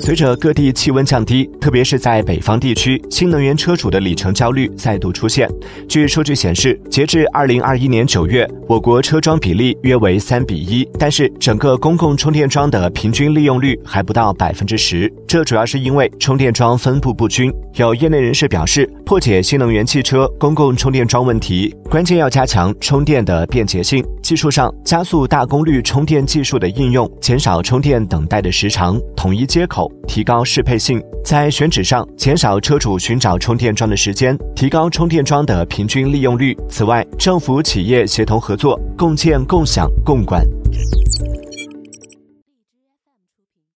随着各地气温降低，特别是在北方地区，新能源车主的里程焦虑再度出现。据数据显示，截至二零二一年九月，我国车桩比例约为三比一，但是整个公共充电桩的平均利用率还不到百分之十。这主要是因为充电桩分布不均。有业内人士表示，破解新能源汽车公共充电桩问题，关键要加强充电的便捷性。技术上，加速大功率充电技术的应用，减少充电等待的时长，统一接口。提高适配性，在选址上减少车主寻找充电桩的时间，提高充电桩的平均利用率。此外，政府企业协同合作，共建、共享、共管。